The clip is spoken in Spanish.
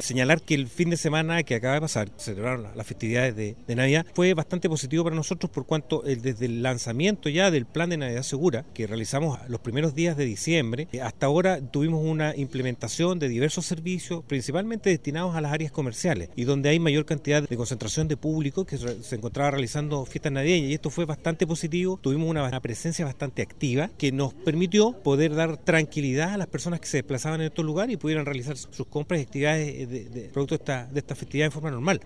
Señalar que el fin de semana que acaba de pasar, celebraron las festividades de, Navidad, fue bastante positivo para nosotros por cuanto desde el lanzamiento ya del plan de Navidad Segura, que realizamos los primeros días de diciembre, eh, hasta ahora tuvimos una implementación de diversos servicios, principalmente destinados a las áreas comerciales y donde hay mayor cantidad de concentración de público que se encontraba realizando fiestas navideñas y esto fue bastante positivo. Tuvimos una presencia bastante activa que nos permitió poder dar tranquilidad a las personas que se desplazaban en estos lugares y pudieran realizar sus compras y actividades de, producto de esta, de esta festividad en forma normal.